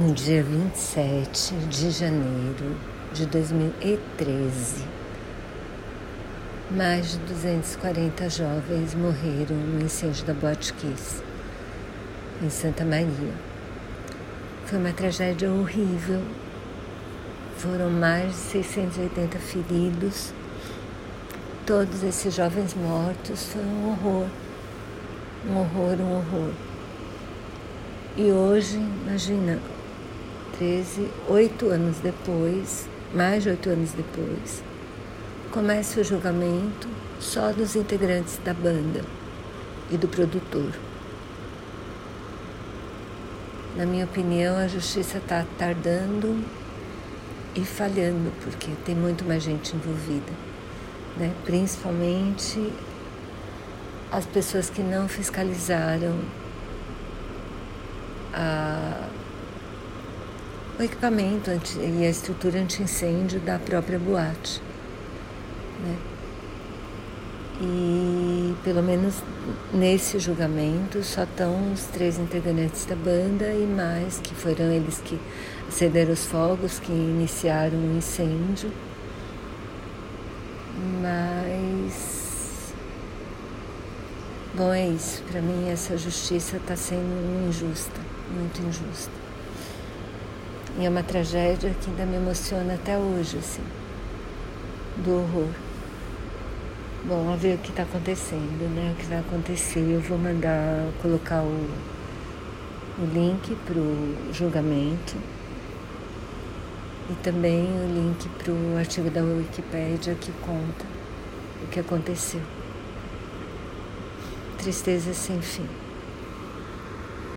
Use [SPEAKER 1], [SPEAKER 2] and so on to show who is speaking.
[SPEAKER 1] no dia 27 de janeiro de 2013, mais de 240 jovens morreram no incêndio da Boate em Santa Maria. Foi uma tragédia horrível. Foram mais de 680 feridos. Todos esses jovens mortos foi um horror. Um horror, um horror. E hoje, imagina, 13, oito anos depois, mais de oito anos depois, começa o julgamento só dos integrantes da banda e do produtor. Na minha opinião, a justiça está tardando e falhando, porque tem muito mais gente envolvida, né? principalmente as pessoas que não fiscalizaram a o equipamento anti, e a estrutura anti-incêndio da própria boate. Né? E pelo menos nesse julgamento só estão os três integrantes da banda e mais, que foram eles que cederam os fogos, que iniciaram o incêndio. Mas. Bom, é isso. Para mim, essa justiça está sendo injusta, muito injusta. E é uma tragédia que ainda me emociona até hoje, assim, do horror. Bom, vamos ver o que está acontecendo, né? O que vai acontecer. Eu vou mandar colocar o, o link para o julgamento e também o link para o artigo da Wikipédia que conta o que aconteceu. Tristeza sem fim.